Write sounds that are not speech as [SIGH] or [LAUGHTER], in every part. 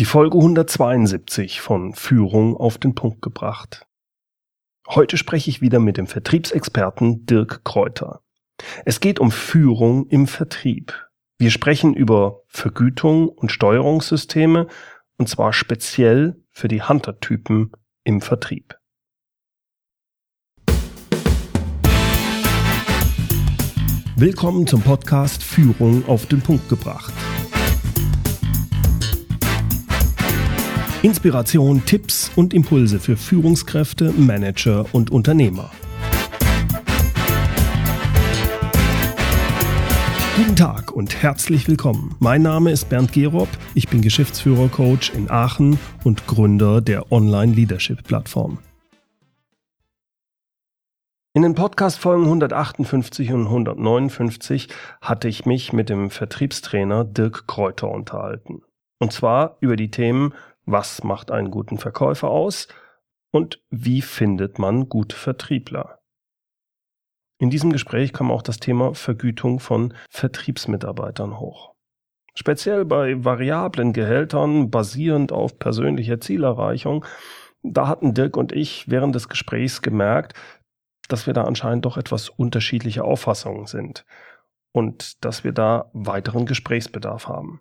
Die Folge 172 von Führung auf den Punkt gebracht. Heute spreche ich wieder mit dem Vertriebsexperten Dirk Kräuter. Es geht um Führung im Vertrieb. Wir sprechen über Vergütung und Steuerungssysteme und zwar speziell für die Hunter-Typen im Vertrieb. Willkommen zum Podcast Führung auf den Punkt gebracht. Inspiration, Tipps und Impulse für Führungskräfte, Manager und Unternehmer. Guten Tag und herzlich willkommen. Mein Name ist Bernd Gerob, ich bin Geschäftsführer-Coach in Aachen und Gründer der Online-Leadership-Plattform. In den Podcast-Folgen 158 und 159 hatte ich mich mit dem Vertriebstrainer Dirk Kräuter unterhalten. Und zwar über die Themen was macht einen guten Verkäufer aus und wie findet man gute Vertriebler. In diesem Gespräch kam auch das Thema Vergütung von Vertriebsmitarbeitern hoch. Speziell bei variablen Gehältern basierend auf persönlicher Zielerreichung, da hatten Dirk und ich während des Gesprächs gemerkt, dass wir da anscheinend doch etwas unterschiedliche Auffassungen sind und dass wir da weiteren Gesprächsbedarf haben.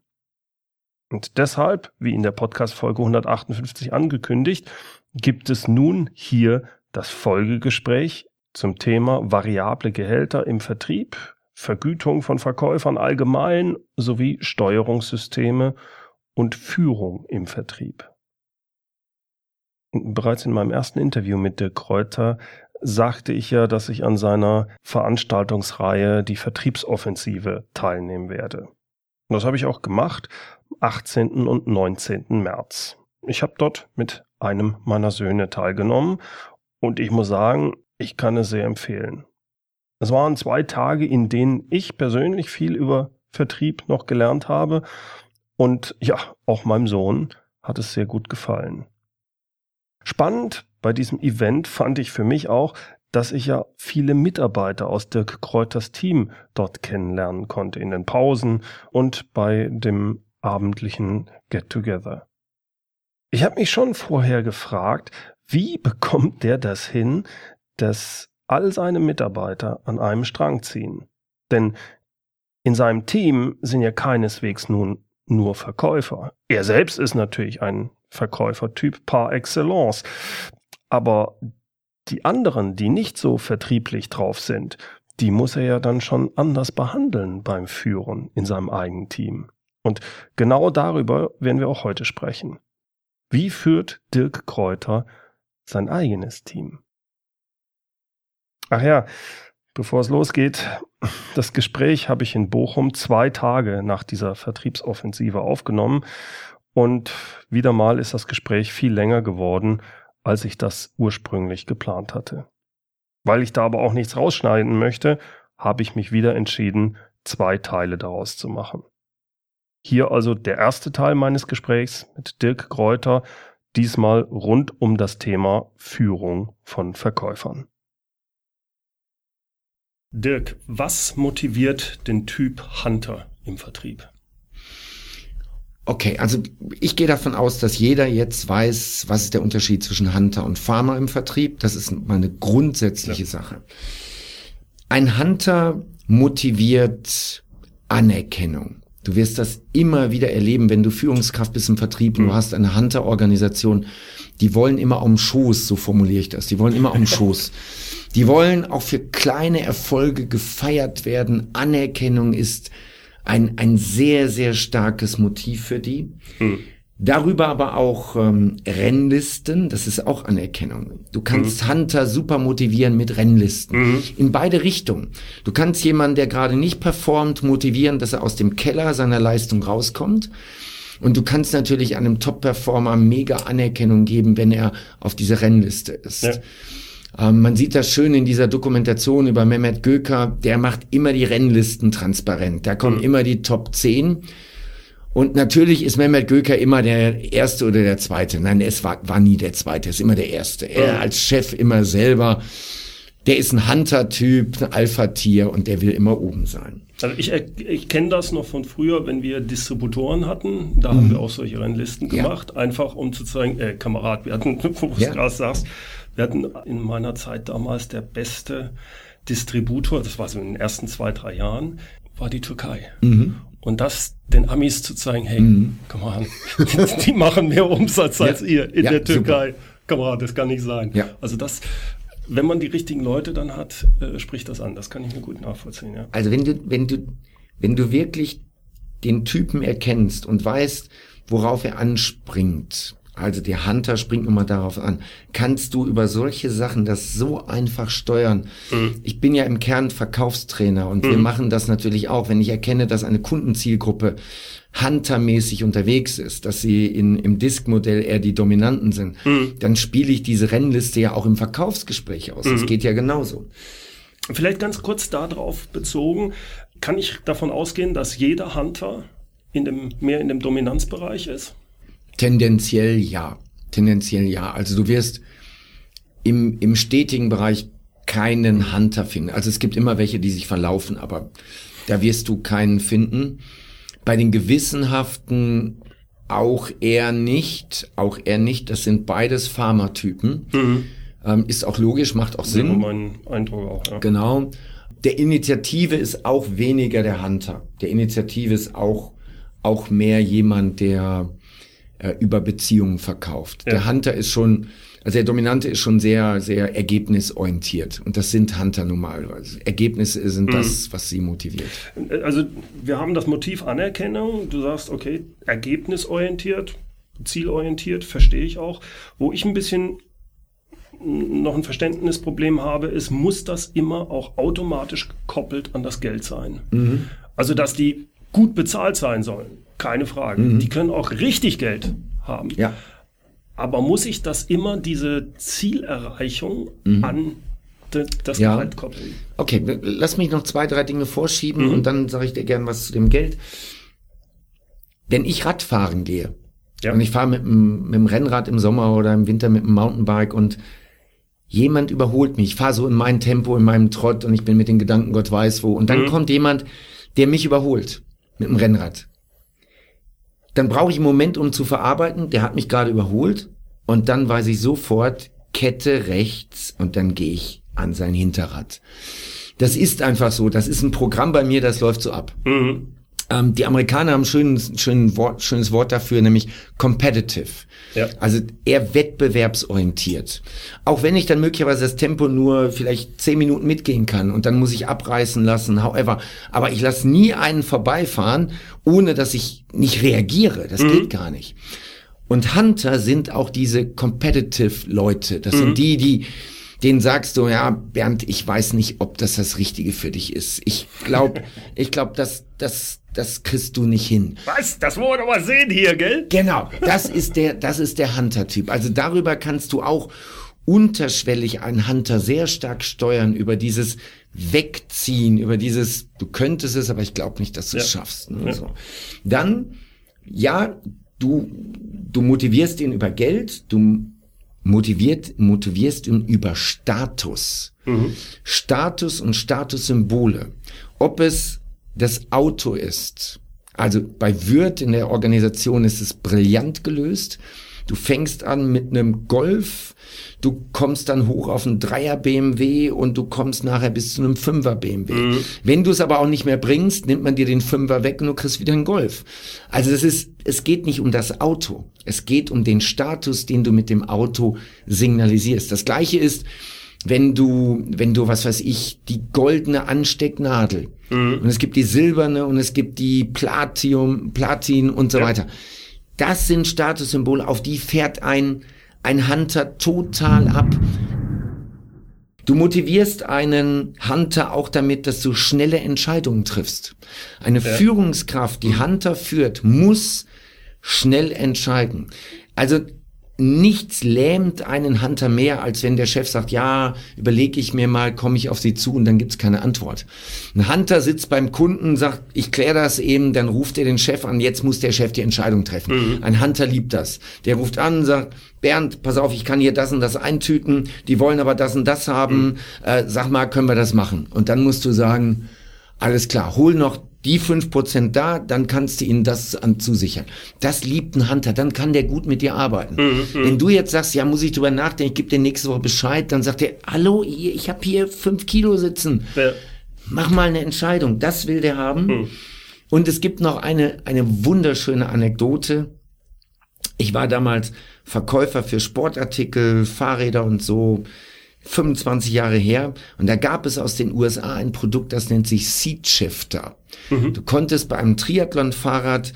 Und deshalb, wie in der Podcast-Folge 158 angekündigt, gibt es nun hier das Folgegespräch zum Thema variable Gehälter im Vertrieb, Vergütung von Verkäufern allgemein sowie Steuerungssysteme und Führung im Vertrieb. Bereits in meinem ersten Interview mit Dirk Kräuter sagte ich ja, dass ich an seiner Veranstaltungsreihe die Vertriebsoffensive teilnehmen werde. Und das habe ich auch gemacht 18. und 19. März. Ich habe dort mit einem meiner Söhne teilgenommen und ich muss sagen, ich kann es sehr empfehlen. Es waren zwei Tage, in denen ich persönlich viel über Vertrieb noch gelernt habe und ja, auch meinem Sohn hat es sehr gut gefallen. Spannend bei diesem Event fand ich für mich auch, dass ich ja viele Mitarbeiter aus Dirk Kräuters Team dort kennenlernen konnte in den Pausen und bei dem abendlichen Get-Together. Ich habe mich schon vorher gefragt, wie [LAUGHS] bekommt der das hin, dass all seine Mitarbeiter an einem Strang ziehen? Denn in seinem Team sind ja keineswegs nun nur Verkäufer. Er selbst ist natürlich ein Verkäufertyp par excellence. Aber die anderen, die nicht so vertrieblich drauf sind, die muss er ja dann schon anders behandeln beim Führen in seinem eigenen Team. Und genau darüber werden wir auch heute sprechen. Wie führt Dirk Kräuter sein eigenes Team? Ach ja, bevor es losgeht, das Gespräch habe ich in Bochum zwei Tage nach dieser Vertriebsoffensive aufgenommen und wieder mal ist das Gespräch viel länger geworden, als ich das ursprünglich geplant hatte. Weil ich da aber auch nichts rausschneiden möchte, habe ich mich wieder entschieden, zwei Teile daraus zu machen. Hier also der erste Teil meines Gesprächs mit Dirk Kräuter, diesmal rund um das Thema Führung von Verkäufern. Dirk, was motiviert den Typ Hunter im Vertrieb? Okay, also ich gehe davon aus, dass jeder jetzt weiß, was ist der Unterschied zwischen Hunter und Farmer im Vertrieb. Das ist mal eine grundsätzliche ja. Sache. Ein Hunter motiviert Anerkennung. Du wirst das immer wieder erleben, wenn du Führungskraft bist im Vertrieb und mhm. du hast eine Hunter-Organisation. Die wollen immer um Schoß, so formuliere ich das. Die wollen immer um [LAUGHS] Schoß. Die wollen auch für kleine Erfolge gefeiert werden. Anerkennung ist ein, ein sehr, sehr starkes Motiv für die. Mhm. Darüber aber auch ähm, Rennlisten, das ist auch Anerkennung. Du kannst mhm. Hunter super motivieren mit Rennlisten. Mhm. In beide Richtungen. Du kannst jemanden, der gerade nicht performt, motivieren, dass er aus dem Keller seiner Leistung rauskommt. Und du kannst natürlich einem Top-Performer mega Anerkennung geben, wenn er auf dieser Rennliste ist. Ja. Ähm, man sieht das schön in dieser Dokumentation über Mehmet Göker, der macht immer die Rennlisten transparent. Da kommen mhm. immer die Top 10 und natürlich ist Mehmet Göker immer der Erste oder der Zweite. Nein, es war, war nie der Zweite, es ist immer der Erste. Er als Chef immer selber der ist ein Hunter-Typ, ein Alpha-Tier und der will immer oben sein. Also ich, ich kenne das noch von früher, wenn wir Distributoren hatten, da mhm. haben wir auch solche Rennlisten gemacht, ja. einfach um zu zeigen, äh, Kamerad, wir hatten, [LAUGHS] wo du ja. gerade sagst, wir hatten in meiner Zeit damals der beste Distributor, das war so in den ersten zwei, drei Jahren, war die Türkei. Mhm. Und das den Amis zu zeigen, hey, mhm. komm mal an, [LAUGHS] die machen mehr Umsatz als ihr in der Türkei. Super. Kamerad, das kann nicht sein. Ja. Also das, wenn man die richtigen Leute dann hat, äh, spricht das an. Das kann ich mir gut nachvollziehen. Ja. Also wenn du, wenn du, wenn du wirklich den Typen erkennst und weißt, worauf er anspringt, also der Hunter springt nun mal darauf an, kannst du über solche Sachen das so einfach steuern. Mhm. Ich bin ja im Kern Verkaufstrainer und mhm. wir machen das natürlich auch, wenn ich erkenne, dass eine Kundenzielgruppe huntermäßig unterwegs ist, dass sie in, im Disk-Modell eher die Dominanten sind, mhm. dann spiele ich diese Rennliste ja auch im Verkaufsgespräch aus. Das mhm. geht ja genauso. Vielleicht ganz kurz darauf bezogen, kann ich davon ausgehen, dass jeder Hunter in dem, mehr in dem Dominanzbereich ist? Tendenziell ja. Tendenziell ja. Also du wirst im, im stetigen Bereich keinen Hunter finden. Also es gibt immer welche, die sich verlaufen, aber da wirst du keinen finden. Bei den gewissenhaften auch eher nicht, auch eher nicht. Das sind beides Pharmatypen. Mhm. Ähm, ist auch logisch, macht auch Sinn. Ja, mein Eindruck auch. Ja. Genau. Der Initiative ist auch weniger der Hunter. Der Initiative ist auch auch mehr jemand, der äh, über Beziehungen verkauft. Ja. Der Hunter ist schon, also der Dominante ist schon sehr, sehr ergebnisorientiert. Und das sind Hunter normalerweise. Ergebnisse sind mhm. das, was sie motiviert. Also wir haben das Motiv Anerkennung. Du sagst, okay, ergebnisorientiert, zielorientiert, verstehe ich auch. Wo ich ein bisschen noch ein Verständnisproblem habe, ist, muss das immer auch automatisch gekoppelt an das Geld sein? Mhm. Also, dass die gut bezahlt sein sollen. Keine Frage. Mhm. Die können auch richtig Geld haben. Ja. Aber muss ich das immer, diese Zielerreichung mhm. an das ja. Gehalt koppeln? Okay, lass mich noch zwei, drei Dinge vorschieben mhm. und dann sage ich dir gern was zu dem Geld. Wenn ich Radfahren gehe ja. und ich fahre mit, mit dem Rennrad im Sommer oder im Winter mit dem Mountainbike und jemand überholt mich, ich fahre so in mein Tempo, in meinem Trott und ich bin mit den Gedanken, Gott weiß wo. Und dann mhm. kommt jemand, der mich überholt mit dem Rennrad dann brauche ich einen Moment, um zu verarbeiten. Der hat mich gerade überholt und dann weiß ich sofort Kette rechts und dann gehe ich an sein Hinterrad. Das ist einfach so. Das ist ein Programm bei mir, das läuft so ab. Mhm. Ähm, die Amerikaner haben ein schönes, schönes, Wort, schönes Wort dafür, nämlich competitive. Ja. Also eher wettbewerbsorientiert. Auch wenn ich dann möglicherweise das Tempo nur vielleicht zehn Minuten mitgehen kann und dann muss ich abreißen lassen, however. Aber ich lasse nie einen vorbeifahren, ohne dass ich nicht reagiere. Das mhm. geht gar nicht. Und Hunter sind auch diese competitive Leute. Das mhm. sind die, die den sagst du, ja, Bernd, ich weiß nicht, ob das das Richtige für dich ist. Ich glaube, [LAUGHS] ich glaube, das, das, das kriegst du nicht hin. Was? Das wollen wir doch mal sehen hier, gell? Genau. Das ist der, das ist der Hunter-Typ. Also darüber kannst du auch unterschwellig einen Hunter sehr stark steuern über dieses Wegziehen, über dieses, du könntest es, aber ich glaube nicht, dass du es ja. schaffst. Ne? Ja. So. Dann, ja, du, du motivierst ihn über Geld, du motiviert, motivierst ihn über Status. Mhm. Status und Statussymbole. Ob es das Auto ist. Also bei Würth in der Organisation ist es brillant gelöst. Du fängst an mit einem Golf, du kommst dann hoch auf einen Dreier BMW und du kommst nachher bis zu einem Fünfer BMW. Mhm. Wenn du es aber auch nicht mehr bringst, nimmt man dir den Fünfer weg und du kriegst wieder einen Golf. Also es ist, es geht nicht um das Auto. Es geht um den Status, den du mit dem Auto signalisierst. Das gleiche ist, wenn du, wenn du, was weiß ich, die goldene Anstecknadel mhm. und es gibt die silberne und es gibt die Platinum, Platin und so ja. weiter das sind Statussymbole, auf die fährt ein, ein Hunter total ab. Du motivierst einen Hunter auch damit, dass du schnelle Entscheidungen triffst. Eine ja. Führungskraft, die Hunter führt, muss schnell entscheiden. Also nichts lähmt einen Hunter mehr, als wenn der Chef sagt, ja, überlege ich mir mal, komme ich auf Sie zu und dann gibt's keine Antwort. Ein Hunter sitzt beim Kunden, sagt, ich kläre das eben, dann ruft er den Chef an, jetzt muss der Chef die Entscheidung treffen. Mhm. Ein Hunter liebt das. Der ruft an, sagt, Bernd, pass auf, ich kann hier das und das eintüten, die wollen aber das und das haben, mhm. äh, sag mal, können wir das machen? Und dann musst du sagen, alles klar, hol noch die fünf Prozent da, dann kannst du ihnen das an zusichern. Das liebt ein Hunter, dann kann der gut mit dir arbeiten. Mhm, mhm. Wenn du jetzt sagst, ja, muss ich drüber nachdenken, ich gebe dir nächste Woche Bescheid, dann sagt er, hallo, ich habe hier fünf Kilo sitzen. Ja. Mach mal eine Entscheidung. Das will der haben. Mhm. Und es gibt noch eine, eine wunderschöne Anekdote. Ich war damals Verkäufer für Sportartikel, Fahrräder und so 25 Jahre her. Und da gab es aus den USA ein Produkt, das nennt sich Seat Shifter. Mhm. Du konntest bei einem Triathlon-Fahrrad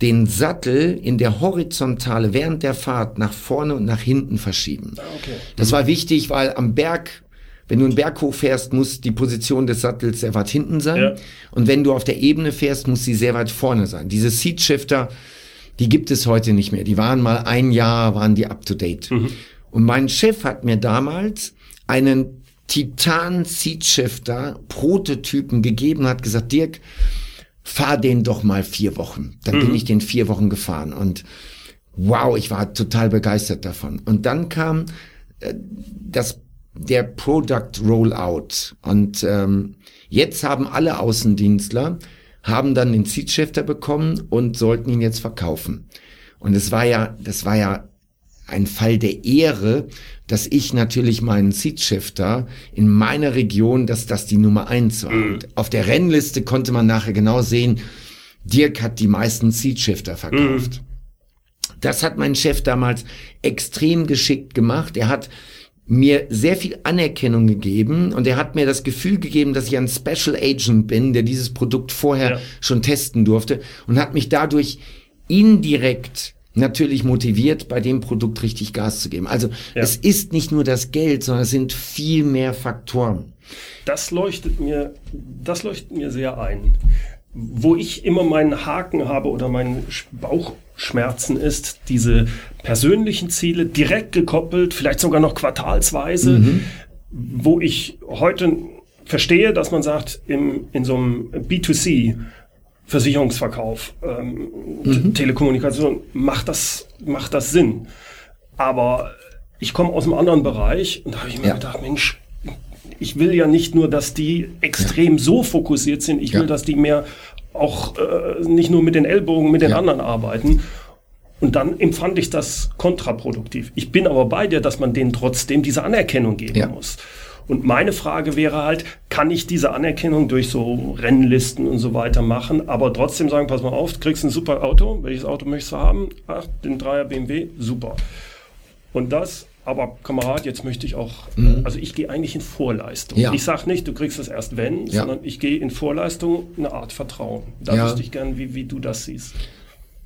den Sattel in der Horizontale während der Fahrt nach vorne und nach hinten verschieben. Ah, okay. Das war wichtig, weil am Berg wenn du einen Berg hochfährst, muss die Position des Sattels sehr weit hinten sein. Ja. Und wenn du auf der Ebene fährst, muss sie sehr weit vorne sein. Diese Seat Shifter, die gibt es heute nicht mehr. Die waren mal ein Jahr, waren die up to date. Mhm. Und mein Chef hat mir damals einen Titan Seat Shifter Prototypen gegeben, hat gesagt, Dirk, fahr den doch mal vier Wochen. Dann mhm. bin ich den vier Wochen gefahren und wow, ich war total begeistert davon. Und dann kam äh, das der Product Rollout und ähm, jetzt haben alle Außendienstler haben dann den Seat Shifter bekommen und sollten ihn jetzt verkaufen. Und es war ja, das war ja ein Fall der Ehre, dass ich natürlich meinen Seatshifter in meiner Region, dass das die Nummer eins war. Mhm. auf der Rennliste konnte man nachher genau sehen, Dirk hat die meisten Seatshifter verkauft. Mhm. Das hat mein Chef damals extrem geschickt gemacht. Er hat mir sehr viel Anerkennung gegeben und er hat mir das Gefühl gegeben, dass ich ein Special Agent bin, der dieses Produkt vorher ja. schon testen durfte und hat mich dadurch indirekt natürlich motiviert, bei dem Produkt richtig Gas zu geben. Also ja. es ist nicht nur das Geld, sondern es sind viel mehr Faktoren. Das leuchtet mir, das leuchtet mir sehr ein. Wo ich immer meinen Haken habe oder meinen Bauchschmerzen ist, diese persönlichen Ziele direkt gekoppelt, vielleicht sogar noch quartalsweise, mhm. wo ich heute verstehe, dass man sagt, im, in so einem B2C, Versicherungsverkauf, ähm, mhm. Telekommunikation, macht das, macht das Sinn. Aber ich komme aus einem anderen Bereich und da habe ich mir ja. gedacht, Mensch, ich will ja nicht nur, dass die extrem ja. so fokussiert sind, ich ja. will, dass die mehr auch äh, nicht nur mit den Ellbogen, mit den anderen arbeiten. Und dann empfand ich das kontraproduktiv. Ich bin aber bei dir, dass man denen trotzdem diese Anerkennung geben muss. Und meine Frage wäre halt, kann ich diese Anerkennung durch so Rennlisten und so weiter machen, aber trotzdem sagen, pass mal auf, du kriegst ein super Auto, welches Auto möchtest du haben? Ach, den 3er BMW, super. Und das, aber Kamerad, jetzt möchte ich auch, mhm. also ich gehe eigentlich in Vorleistung. Ja. Ich sage nicht, du kriegst das erst wenn, ja. sondern ich gehe in Vorleistung, eine Art Vertrauen. Da ja. wüsste ich gern, wie, wie du das siehst.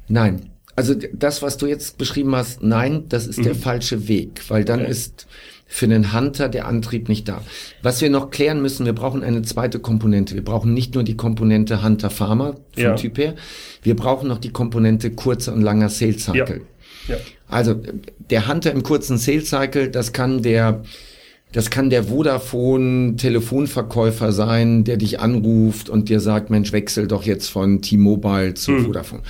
Nein, also das, was du jetzt beschrieben hast, nein, das ist mhm. der falsche Weg, weil dann okay. ist für einen Hunter der Antrieb nicht da. Was wir noch klären müssen, wir brauchen eine zweite Komponente. Wir brauchen nicht nur die Komponente Hunter-Farmer vom ja. Typ her, wir brauchen noch die Komponente kurzer und langer Sales Cycle. Ja. Ja. Also der Hunter im kurzen Sales Cycle, das kann der das kann der Vodafone Telefonverkäufer sein, der dich anruft und dir sagt, Mensch, wechsel doch jetzt von T-Mobile zu hm. Vodafone.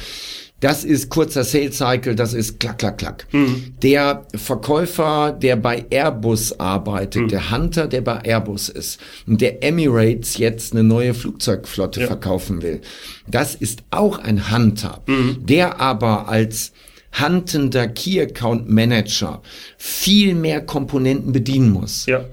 Das ist kurzer Sales Cycle, das ist klack, klack, klack. Mhm. Der Verkäufer, der bei Airbus arbeitet, mhm. der Hunter, der bei Airbus ist und der Emirates jetzt eine neue Flugzeugflotte ja. verkaufen will, das ist auch ein Hunter, mhm. der aber als huntender Key Account Manager viel mehr Komponenten bedienen muss. Ja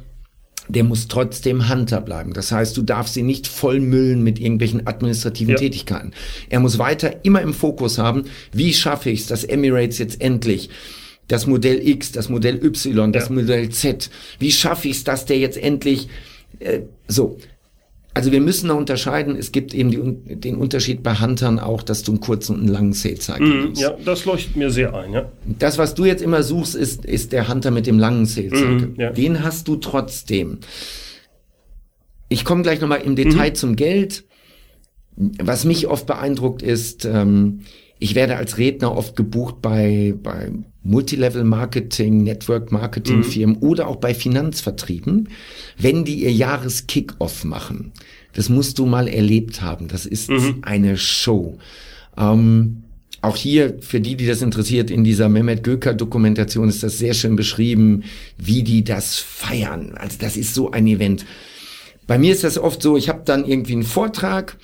der muss trotzdem Hunter bleiben. Das heißt, du darfst ihn nicht vollmüllen mit irgendwelchen administrativen ja. Tätigkeiten. Er muss weiter immer im Fokus haben, wie schaffe ich es, dass Emirates jetzt endlich das Modell X, das Modell Y, das ja. Modell Z, wie schaffe ich es, dass der jetzt endlich äh, so. Also wir müssen da unterscheiden. Es gibt eben die, den Unterschied bei Huntern auch, dass du einen kurzen und einen langen Sales Cycle mm, Ja, das leuchtet mir sehr ein. Ja. Das, was du jetzt immer suchst, ist, ist der Hunter mit dem langen Sales mhm, Cycle. Mm, ja. Den hast du trotzdem. Ich komme gleich nochmal im Detail mm. zum Geld. Was mich oft beeindruckt ist, ähm, Ich werde als Redner oft gebucht bei, bei Multilevel-Marketing, Network-Marketing-Firmen mhm. oder auch bei Finanzvertrieben, wenn die ihr Jahres-Kick-Off machen. Das musst du mal erlebt haben. Das ist mhm. eine Show. Ähm, auch hier, für die, die das interessiert, in dieser Mehmet Göker-Dokumentation ist das sehr schön beschrieben, wie die das feiern. Also das ist so ein Event. Bei mir ist das oft so, ich habe dann irgendwie einen Vortrag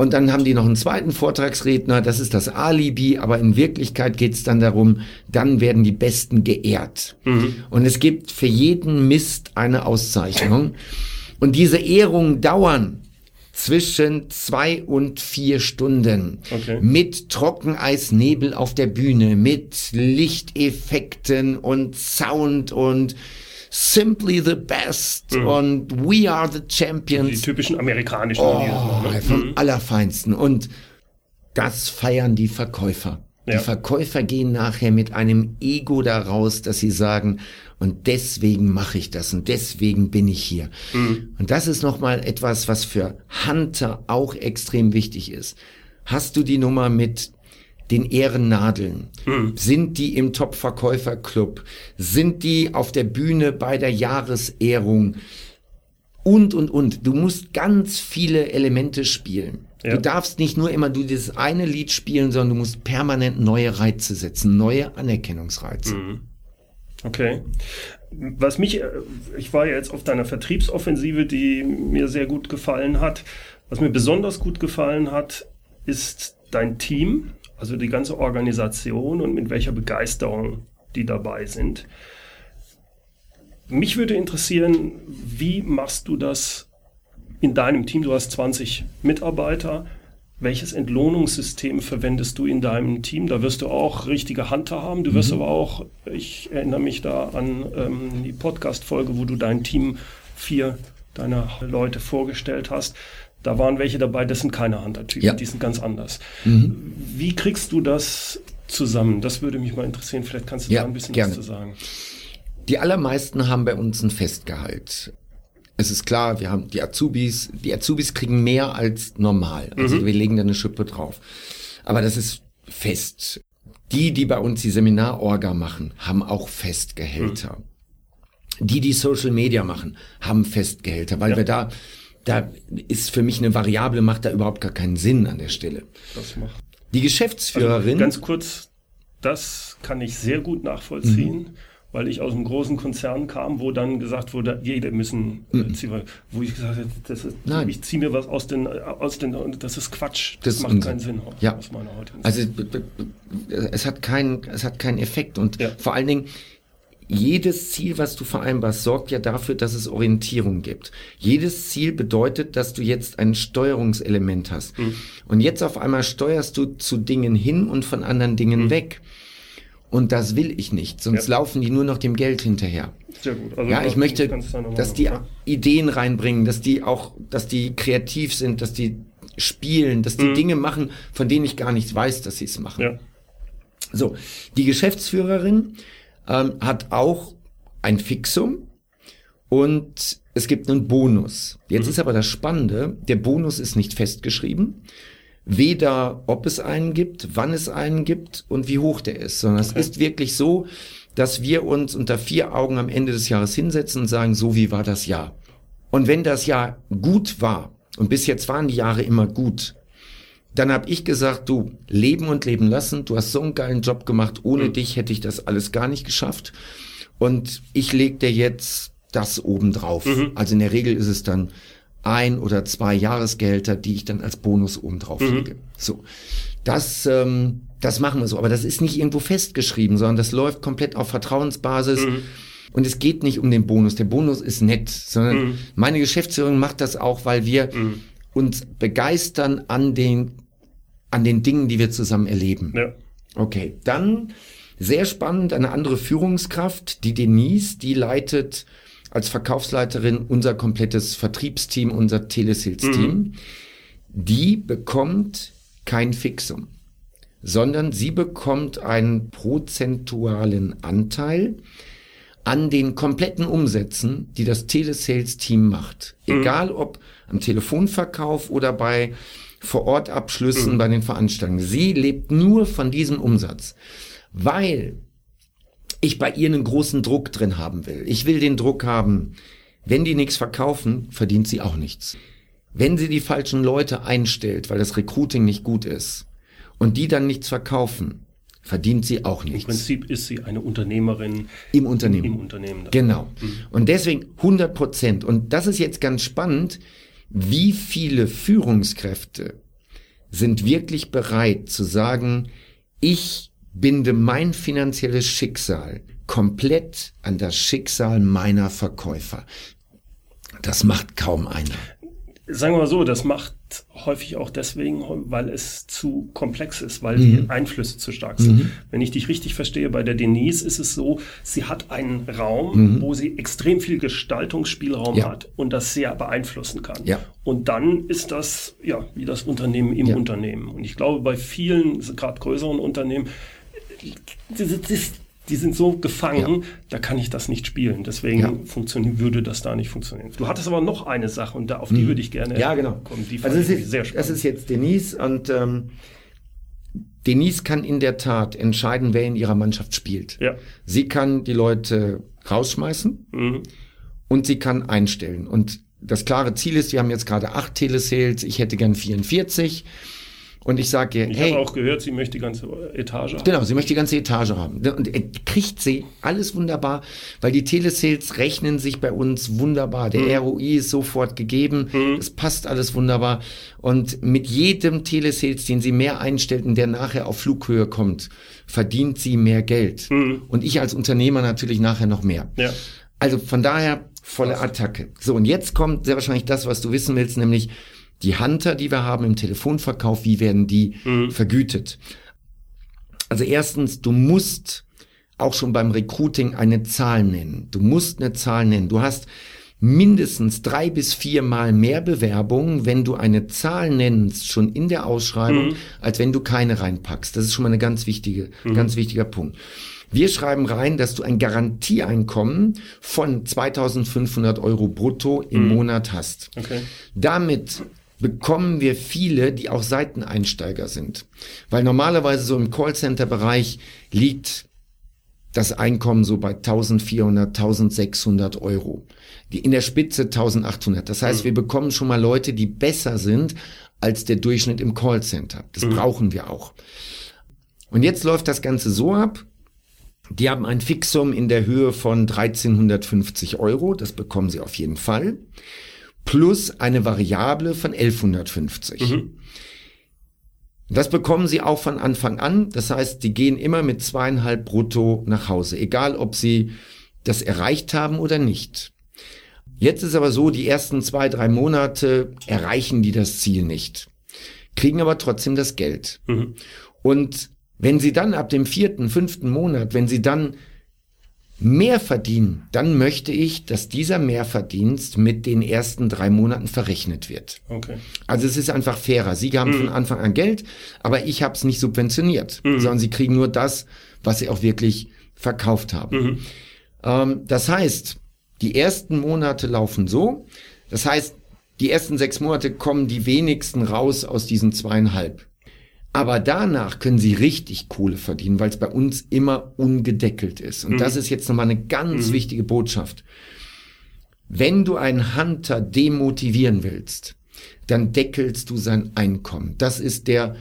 und dann haben die noch einen zweiten Vortragsredner, das ist das Alibi, aber in Wirklichkeit geht es dann darum, dann werden die Besten geehrt. Mhm. Und es gibt für jeden Mist eine Auszeichnung. Und diese Ehrungen dauern zwischen zwei und vier Stunden. Okay. Mit Trockeneisnebel auf der Bühne, mit Lichteffekten und Sound und Simply the Best mhm. und We Are the Champions. Die typischen amerikanischen oh, ne? Vom mhm. Allerfeinsten. Und das feiern die Verkäufer. Ja. Die Verkäufer gehen nachher mit einem Ego daraus, dass sie sagen, und deswegen mache ich das und deswegen bin ich hier. Mhm. Und das ist nochmal etwas, was für Hunter auch extrem wichtig ist. Hast du die Nummer mit den Ehrennadeln? Hm. Sind die im Top-Verkäuferclub? Sind die auf der Bühne bei der Jahresehrung? Und, und, und. Du musst ganz viele Elemente spielen. Ja. Du darfst nicht nur immer du dieses eine Lied spielen, sondern du musst permanent neue Reize setzen, neue Anerkennungsreize. Mhm. Okay. Was mich, äh, ich war ja jetzt auf deiner Vertriebsoffensive, die mir sehr gut gefallen hat. Was mir besonders gut gefallen hat, ist dein Team also die ganze Organisation und mit welcher Begeisterung die dabei sind. Mich würde interessieren, wie machst du das in deinem Team? Du hast 20 Mitarbeiter. Welches Entlohnungssystem verwendest du in deinem Team? Da wirst du auch richtige Hunter haben. Du wirst mhm. aber auch, ich erinnere mich da an ähm, die Podcast-Folge, wo du dein Team vier deiner Leute vorgestellt hast. Da waren welche dabei, das sind keine Hunter-Typen, ja. die sind ganz anders. Mhm. Wie kriegst du das zusammen? Das würde mich mal interessieren. Vielleicht kannst du ja, da ein bisschen gerne. was zu sagen. Die allermeisten haben bei uns ein Festgehalt. Es ist klar, wir haben die Azubis, die Azubis kriegen mehr als normal. Also mhm. wir legen da eine Schippe drauf. Aber das ist fest. Die, die bei uns die Seminarorga machen, haben auch Festgehälter. Mhm. Die, die Social Media machen, haben Festgehälter, weil ja. wir da da ist für mich eine Variable, macht da überhaupt gar keinen Sinn an der Stelle. Das macht. Die Geschäftsführerin. Also ganz kurz, das kann ich sehr gut nachvollziehen. Mhm. Weil ich aus einem großen Konzern kam, wo dann gesagt wurde, jede müssen, äh, mhm. ziehen, wo ich gesagt habe, das ist, Nein. ich ziehe mir was aus den, aus den, das ist Quatsch, das, das macht Unsinn. keinen Sinn ja. aus meiner heutigen Also es hat keinen, es hat keinen Effekt und ja. vor allen Dingen, jedes Ziel, was du vereinbarst, sorgt ja dafür, dass es Orientierung gibt. Jedes Ziel bedeutet, dass du jetzt ein Steuerungselement hast. Mhm. Und jetzt auf einmal steuerst du zu Dingen hin und von anderen Dingen mhm. weg. Und das will ich nicht, sonst ja. laufen die nur noch dem Geld hinterher. Sehr gut. Also ja, ich möchte, dass die ja. Ideen reinbringen, dass die auch, dass die kreativ sind, dass die spielen, dass die mhm. Dinge machen, von denen ich gar nicht weiß, dass sie es machen. Ja. So, die Geschäftsführerin ähm, hat auch ein Fixum und es gibt einen Bonus. Jetzt mhm. ist aber das Spannende, der Bonus ist nicht festgeschrieben. Weder ob es einen gibt, wann es einen gibt und wie hoch der ist, sondern okay. es ist wirklich so, dass wir uns unter vier Augen am Ende des Jahres hinsetzen und sagen, so wie war das Jahr. Und wenn das Jahr gut war, und bis jetzt waren die Jahre immer gut, dann habe ich gesagt, du, leben und leben lassen, du hast so einen geilen Job gemacht, ohne mhm. dich hätte ich das alles gar nicht geschafft. Und ich leg dir jetzt das oben drauf. Mhm. Also in der Regel ist es dann ein oder zwei Jahresgehälter, die ich dann als Bonus oben drauf mhm. lege. So, das, ähm, das machen wir so. Aber das ist nicht irgendwo festgeschrieben, sondern das läuft komplett auf Vertrauensbasis. Mhm. Und es geht nicht um den Bonus. Der Bonus ist nett, sondern mhm. meine Geschäftsführung macht das auch, weil wir mhm uns begeistern an den, an den Dingen, die wir zusammen erleben. Ja. Okay, dann sehr spannend, eine andere Führungskraft, die Denise, die leitet als Verkaufsleiterin unser komplettes Vertriebsteam, unser Telesales-Team. Mhm. Die bekommt kein Fixum, sondern sie bekommt einen prozentualen Anteil an den kompletten Umsätzen, die das Telesales-Team macht. Mhm. Egal ob am Telefonverkauf oder bei Vorortabschlüssen mhm. bei den Veranstaltungen. Sie lebt nur von diesem Umsatz, weil ich bei ihr einen großen Druck drin haben will. Ich will den Druck haben, wenn die nichts verkaufen, verdient sie auch nichts. Wenn sie die falschen Leute einstellt, weil das Recruiting nicht gut ist und die dann nichts verkaufen, verdient sie auch nichts. Im Prinzip ist sie eine Unternehmerin im Unternehmen. Im Unternehmen. Genau. Mhm. Und deswegen 100 Prozent. Und das ist jetzt ganz spannend, wie viele Führungskräfte sind wirklich bereit zu sagen, ich binde mein finanzielles Schicksal komplett an das Schicksal meiner Verkäufer. Das macht kaum einer sagen wir mal so, das macht häufig auch deswegen, weil es zu komplex ist, weil Mhm. die Einflüsse zu stark sind. Mhm. Wenn ich dich richtig verstehe, bei der Denise ist es so, sie hat einen Raum, Mhm. wo sie extrem viel Gestaltungsspielraum Ja. hat und das sehr beeinflussen kann. Ja. Und dann ist das, ja, wie das Unternehmen im Ja. Unternehmen. Und ich glaube, bei vielen, gerade größeren Unternehmen, das, das, die sind so gefangen, Ja. da kann ich das nicht spielen. Deswegen Ja. funktionieren, würde das da nicht funktionieren. Du hattest aber noch eine Sache und da, auf die würde ich gerne Mhm. Ja, genau. kommen. Die also es ist, sehr das spannend. ist jetzt Denise und ähm, Denise kann in der Tat entscheiden, wer in ihrer Mannschaft spielt. ja. Sie kann die Leute rausschmeißen Mhm. und sie kann einstellen. Und das klare Ziel ist, wir haben jetzt gerade acht Telesales, ich hätte gern 44. Und ich sage ihr, Ich hey, habe auch gehört, sie möchte die ganze Etage haben. Genau, sie möchte die ganze Etage haben. Und äh, kriegt sie alles wunderbar, weil die Telesales rechnen sich bei uns wunderbar. Der ROI ist sofort gegeben. Es passt alles wunderbar. Und mit jedem Telesales, den sie mehr einstellt und der nachher auf Flughöhe kommt, verdient sie mehr Geld. Und ich als Unternehmer natürlich nachher noch mehr. Ja. Also von daher volle Attacke. So, und jetzt kommt sehr wahrscheinlich das, was du wissen willst, nämlich die Hunter, die wir haben im Telefonverkauf, wie werden die vergütet? Also erstens, du musst auch schon beim Recruiting eine Zahl nennen. Du musst eine Zahl nennen. Du hast mindestens drei bis viermal mehr Bewerbungen, wenn du eine Zahl nennst, schon in der Ausschreibung, als wenn du keine reinpackst. Das ist schon mal eine ganz wichtige, ganz wichtiger Punkt. Wir schreiben rein, dass du ein Garantieeinkommen von 2500 Euro brutto im Monat hast. Okay. Damit bekommen wir viele, die auch Seiteneinsteiger sind. Weil normalerweise so im Callcenter-Bereich liegt das Einkommen so bei 1400, 1600 Euro. Die, in der Spitze 1800. Das heißt, wir bekommen schon mal Leute, die besser sind als der Durchschnitt im Callcenter. Das brauchen wir auch. Und jetzt läuft das Ganze so ab. Die haben ein Fixum in der Höhe von 1350 Euro. Das bekommen sie auf jeden Fall plus eine Variable von 1150. Das bekommen sie auch von Anfang an. Das heißt, die gehen immer mit zweieinhalb brutto nach Hause, egal ob sie das erreicht haben oder nicht. Jetzt ist aber so, die ersten zwei, drei Monate erreichen die das Ziel nicht, kriegen aber trotzdem das Geld. Und wenn sie dann ab dem vierten, fünften Monat, wenn sie dann mehr verdienen, dann möchte ich, dass dieser Mehrverdienst mit den ersten drei Monaten verrechnet wird. Okay. Also es ist einfach fairer. Sie haben von Anfang an Geld, aber ich habe es nicht subventioniert, sondern sie kriegen nur das, was sie auch wirklich verkauft haben. Ähm, das heißt, die ersten Monate laufen so. Das heißt, die ersten sechs Monate kommen die wenigsten raus aus diesen zweieinhalb. Aber danach können sie richtig Kohle verdienen, weil es bei uns immer ungedeckelt ist. Und das ist jetzt nochmal eine ganz wichtige Botschaft. Wenn du einen Hunter demotivieren willst, dann deckelst du sein Einkommen. Das ist der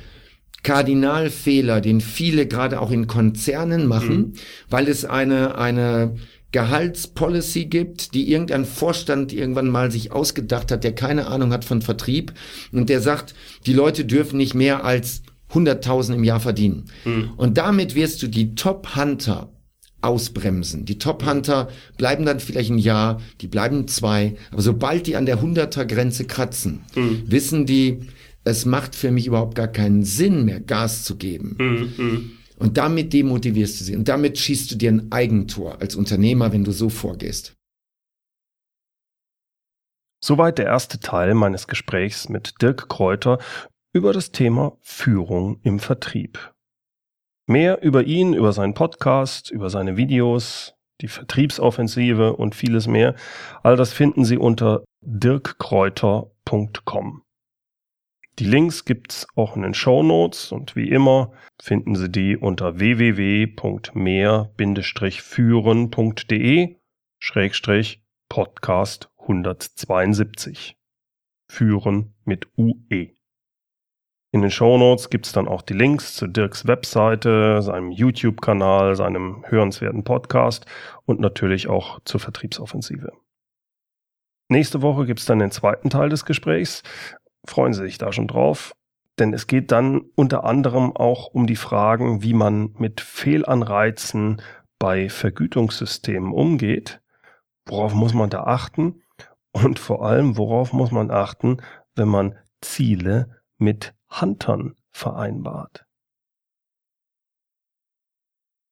Kardinalfehler, den viele gerade auch in Konzernen machen, weil es eine, eine Gehaltspolicy gibt, die irgendein Vorstand irgendwann mal sich ausgedacht hat, der keine Ahnung hat von Vertrieb und der sagt, die Leute dürfen nicht mehr als 100.000 im Jahr verdienen. Und damit wirst du die Top-Hunter ausbremsen. Die Top-Hunter bleiben dann vielleicht ein Jahr, die bleiben zwei, aber sobald die an der 100er-Grenze kratzen, wissen die, es macht für mich überhaupt gar keinen Sinn mehr, Gas zu geben. Und damit demotivierst du sie. Und damit schießt du dir ein Eigentor als Unternehmer, wenn du so vorgehst. Soweit der erste Teil meines Gesprächs mit Dirk Kräuter über das Thema Führung im Vertrieb. Mehr über ihn, über seinen Podcast, über seine Videos, die Vertriebsoffensive und vieles mehr. All das finden Sie unter dirkkräuter.com. Die Links gibt's auch in den Show Notes und wie immer finden Sie die unter www.mehr-führen.de Schrägstrich Podcast 172. Führen mit UE. In den Show Notes gibt's dann auch die Links zu Dirks Webseite, seinem YouTube-Kanal, seinem hörenswerten Podcast und natürlich auch zur Vertriebsoffensive. Nächste Woche gibt's dann den zweiten Teil des Gesprächs. Freuen Sie sich da schon drauf, denn es geht dann unter anderem auch um die Fragen, wie man mit Fehlanreizen bei Vergütungssystemen umgeht. Worauf muss man da achten? Und vor allem, worauf muss man achten, wenn man Ziele mit Huntern vereinbart.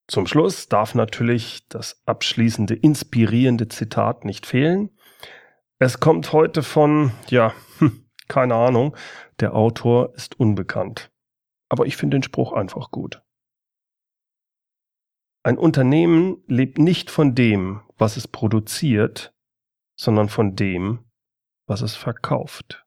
Zum Schluss darf natürlich das abschließende inspirierende Zitat nicht fehlen. Es kommt heute von, ja, hm, keine Ahnung, der Autor ist unbekannt. Aber ich finde den Spruch einfach gut. Ein Unternehmen lebt nicht von dem, was es produziert, sondern von dem, was es verkauft.